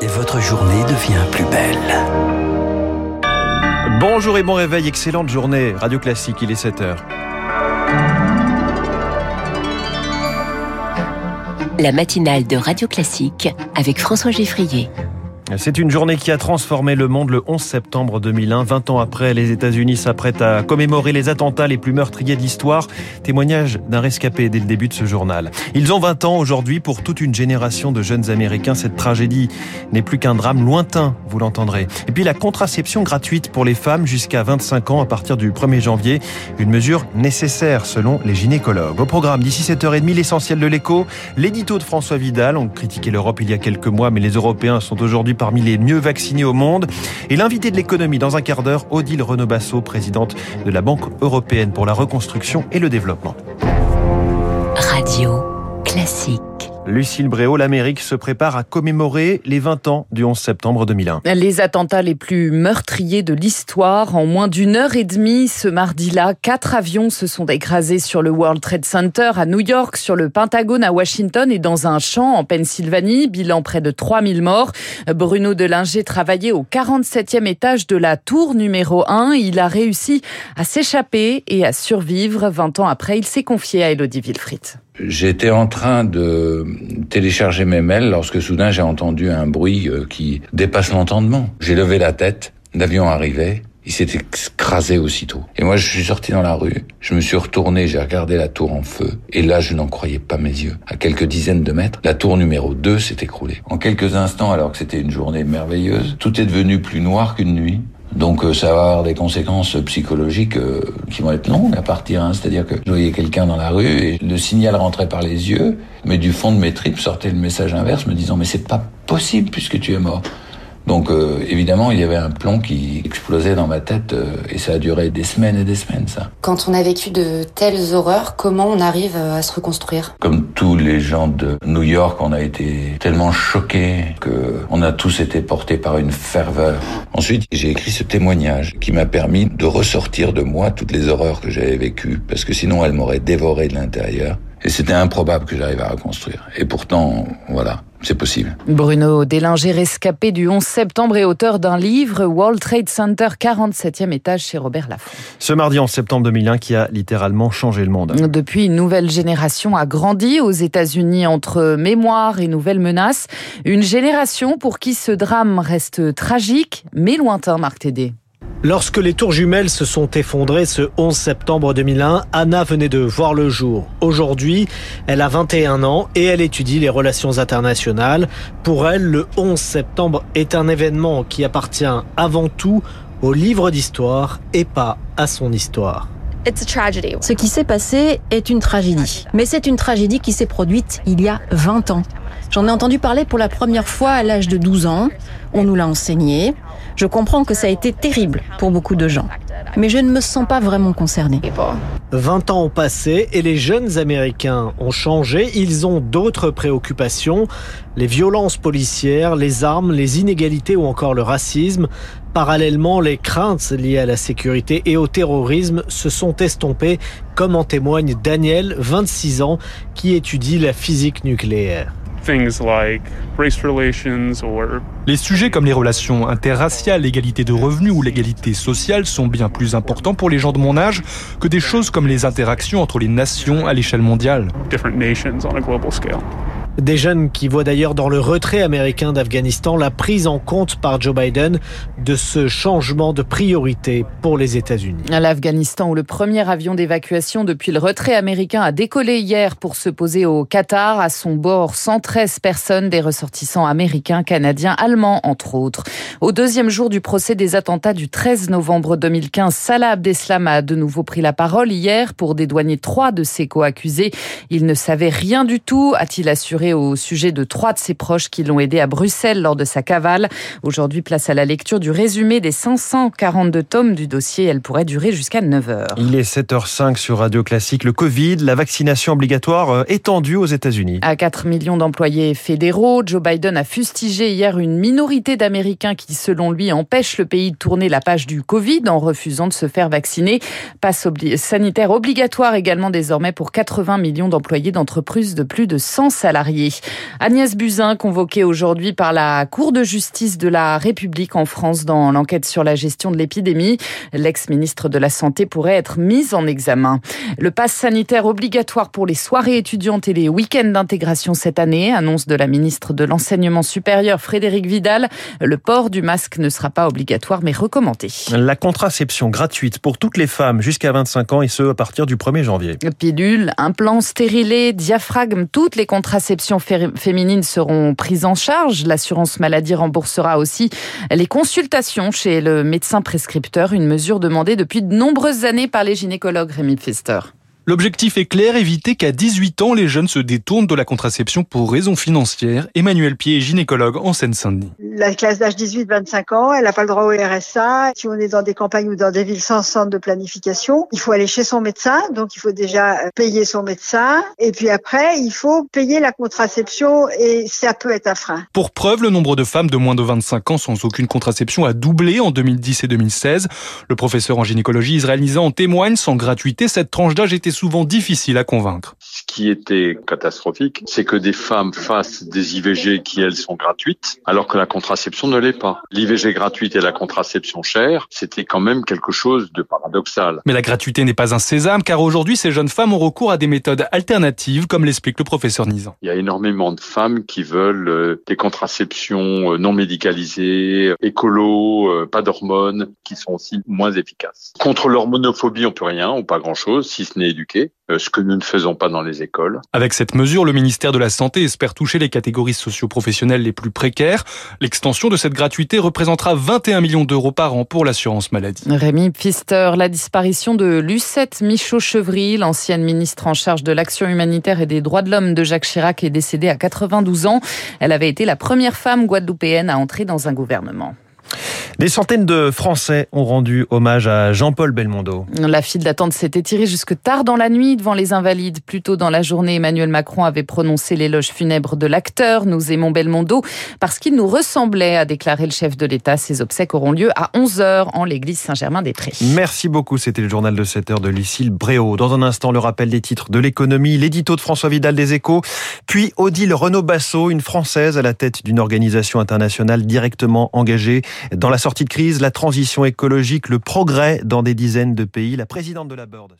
et votre journée devient plus belle. Bonjour et bon réveil, excellente journée. Radio Classique, il est 7h. La matinale de Radio Classique avec François Geffrier. C'est une journée qui a transformé le monde le 11 septembre 2001. 20 ans après, les États-Unis s'apprêtent à commémorer les attentats les plus meurtriers de l'histoire. Témoignage d'un rescapé dès le début de ce journal. Ils ont 20 ans aujourd'hui pour toute une génération de jeunes Américains. Cette tragédie n'est plus qu'un drame lointain, vous l'entendrez. Et puis la contraception gratuite pour les femmes jusqu'à 25 ans à partir du 1er janvier. Une mesure nécessaire selon les gynécologues. Au programme d'ici 7h30, l'essentiel de l'écho. L'édito de François Vidal. On critiquait l'Europe il y a quelques mois, mais les Européens sont aujourd'hui parmi les mieux vaccinés au monde. Et l'invité de l'économie dans un quart d'heure, Odile Renaud-Basso, présidente de la Banque européenne pour la reconstruction et le développement. Radio classique. Lucille Bréau, l'Amérique se prépare à commémorer les 20 ans du 11 septembre 2001. Les attentats les plus meurtriers de l'histoire. En moins d'une heure et demie, ce mardi-là, quatre avions se sont écrasés sur le World Trade Center à New York, sur le Pentagone à Washington et dans un champ en Pennsylvanie. Bilan près de 3000 morts. Bruno Delinger travaillait au 47e étage de la tour numéro 1. Il a réussi à s'échapper et à survivre. 20 ans après, il s'est confié à Elodie Wilfried. J'étais en train de télécharger mes mails lorsque soudain j'ai entendu un bruit euh, qui dépasse l'entendement. J'ai levé la tête, l'avion arrivait, il s'est écrasé aussitôt. Et moi je suis sorti dans la rue, je me suis retourné, j'ai regardé la tour en feu, et là je n'en croyais pas mes yeux. À quelques dizaines de mètres, la tour numéro 2 s'est écroulée. En quelques instants, alors que c'était une journée merveilleuse, tout est devenu plus noir qu'une nuit. Donc euh, ça va avoir des conséquences psychologiques euh, qui vont être longues à partir. Hein. C'est-à-dire que je voyais quelqu'un dans la rue et le signal rentrait par les yeux, mais du fond de mes tripes sortait le message inverse me disant mais c'est pas possible puisque tu es mort. Donc euh, évidemment, il y avait un plomb qui explosait dans ma tête euh, et ça a duré des semaines et des semaines ça. Quand on a vécu de telles horreurs, comment on arrive à se reconstruire? Comme tous les gens de New York, on a été tellement choqués que on a tous été portés par une ferveur. Ensuite, j'ai écrit ce témoignage qui m'a permis de ressortir de moi toutes les horreurs que j'avais vécues parce que sinon elles m'auraient dévoré de l'intérieur. Et c'était improbable que j'arrive à reconstruire. Et pourtant, voilà, c'est possible. Bruno Délinger, rescapé du 11 septembre et auteur d'un livre, World Trade Center, 47e étage chez Robert Laffont. Ce mardi 11 septembre 2001 qui a littéralement changé le monde. Depuis, une nouvelle génération a grandi aux États-Unis entre mémoire et nouvelles menaces. Une génération pour qui ce drame reste tragique, mais lointain, Marc Tédé. Lorsque les tours jumelles se sont effondrées ce 11 septembre 2001, Anna venait de voir le jour. Aujourd'hui, elle a 21 ans et elle étudie les relations internationales. Pour elle, le 11 septembre est un événement qui appartient avant tout au livre d'histoire et pas à son histoire. Ce qui s'est passé est une tragédie. Mais c'est une tragédie qui s'est produite il y a 20 ans. J'en ai entendu parler pour la première fois à l'âge de 12 ans. On nous l'a enseigné. Je comprends que ça a été terrible pour beaucoup de gens. Mais je ne me sens pas vraiment concernée. 20 ans ont passé et les jeunes Américains ont changé. Ils ont d'autres préoccupations. Les violences policières, les armes, les inégalités ou encore le racisme. Parallèlement, les craintes liées à la sécurité et au terrorisme se sont estompées, comme en témoigne Daniel, 26 ans, qui étudie la physique nucléaire. Les sujets comme les relations interraciales, l'égalité de revenus ou l'égalité sociale sont bien plus importants pour les gens de mon âge que des choses comme les interactions entre les nations à l'échelle mondiale. Des jeunes qui voient d'ailleurs dans le retrait américain d'Afghanistan la prise en compte par Joe Biden de ce changement de priorité pour les États-Unis. À l'Afghanistan, où le premier avion d'évacuation depuis le retrait américain a décollé hier pour se poser au Qatar, à son bord 113 personnes, des ressortissants américains, canadiens, allemands entre autres. Au deuxième jour du procès des attentats du 13 novembre 2015, Salah Abdeslam a de nouveau pris la parole hier pour dédouaner trois de ses co-accusés. Il ne savait rien du tout, a-t-il assuré au sujet de trois de ses proches qui l'ont aidé à Bruxelles lors de sa cavale. Aujourd'hui, place à la lecture du résumé des 542 tomes du dossier. Elle pourrait durer jusqu'à 9 heures. Il est 7h05 sur Radio Classique. Le Covid, la vaccination obligatoire euh, étendue aux États-Unis. À 4 millions d'employés fédéraux, Joe Biden a fustigé hier une minorité d'Américains qui, selon lui, empêche le pays de tourner la page du Covid en refusant de se faire vacciner. Passe sanitaire obligatoire également désormais pour 80 millions d'employés d'entreprises de plus de 100 salariés Agnès Buzyn, convoquée aujourd'hui par la Cour de justice de la République en France dans l'enquête sur la gestion de l'épidémie. L'ex-ministre de la Santé pourrait être mise en examen. Le pass sanitaire obligatoire pour les soirées étudiantes et les week-ends d'intégration cette année, annonce de la ministre de l'Enseignement supérieur Frédéric Vidal. Le port du masque ne sera pas obligatoire mais recommandé. La contraception gratuite pour toutes les femmes jusqu'à 25 ans et ce à partir du 1er janvier. Pilule, implant stérilé, diaphragme, toutes les contraceptions féminines seront prises en charge. L'assurance maladie remboursera aussi les consultations chez le médecin prescripteur, une mesure demandée depuis de nombreuses années par les gynécologues Rémi Pfister. L'objectif est clair, éviter qu'à 18 ans, les jeunes se détournent de la contraception pour raisons financières. Emmanuel Pied est gynécologue en Seine-Saint-Denis. La classe d'âge 18-25 ans, elle n'a pas le droit au RSA. Si on est dans des campagnes ou dans des villes sans centre de planification, il faut aller chez son médecin. Donc, il faut déjà payer son médecin. Et puis après, il faut payer la contraception et ça peut être un frein. Pour preuve, le nombre de femmes de moins de 25 ans sans aucune contraception a doublé en 2010 et 2016. Le professeur en gynécologie israélien en témoigne. Sans gratuité, cette tranche d'âge était souvent difficile à convaincre. Ce qui était catastrophique, c'est que des femmes fassent des IVG qui, elles, sont gratuites, alors que la contraception ne l'est pas. L'IVG gratuite et la contraception chère, c'était quand même quelque chose de paradoxal. Mais la gratuité n'est pas un sésame, car aujourd'hui, ces jeunes femmes ont recours à des méthodes alternatives, comme l'explique le professeur Nizan. Il y a énormément de femmes qui veulent euh, des contraceptions euh, non médicalisées, écolo, euh, pas d'hormones, qui sont aussi moins efficaces. Contre l'hormonophobie, on peut rien, ou pas grand-chose, si ce n'est éduquer euh, ce que nous ne faisons pas dans les écoles. Avec cette mesure, le ministère de la Santé espère toucher les catégories socioprofessionnelles les plus précaires. L'extension de cette gratuité représentera 21 millions d'euros par an pour l'assurance maladie. Rémi Pfister, la disparition de Lucette Michaud-Chevry, l'ancienne ministre en charge de l'action humanitaire et des droits de l'homme de Jacques Chirac, est décédée à 92 ans. Elle avait été la première femme guadeloupéenne à entrer dans un gouvernement. Des centaines de Français ont rendu hommage à Jean-Paul Belmondo. La file d'attente s'est étirée jusque tard dans la nuit devant les Invalides. Plus tôt dans la journée, Emmanuel Macron avait prononcé l'éloge funèbre de l'acteur. Nous aimons Belmondo parce qu'il nous ressemblait, a déclaré le chef de l'État. Ses obsèques auront lieu à 11h en l'église Saint-Germain-des-Prés. Merci beaucoup. C'était le journal de 7 h de Lucille Bréau. Dans un instant, le rappel des titres de l'économie, l'édito de François Vidal des Échos, puis Odile Renaud-Basso, une Française à la tête d'une organisation internationale directement engagée dans la sortie de crise, la transition écologique, le progrès dans des dizaines de pays. La présidente de la Board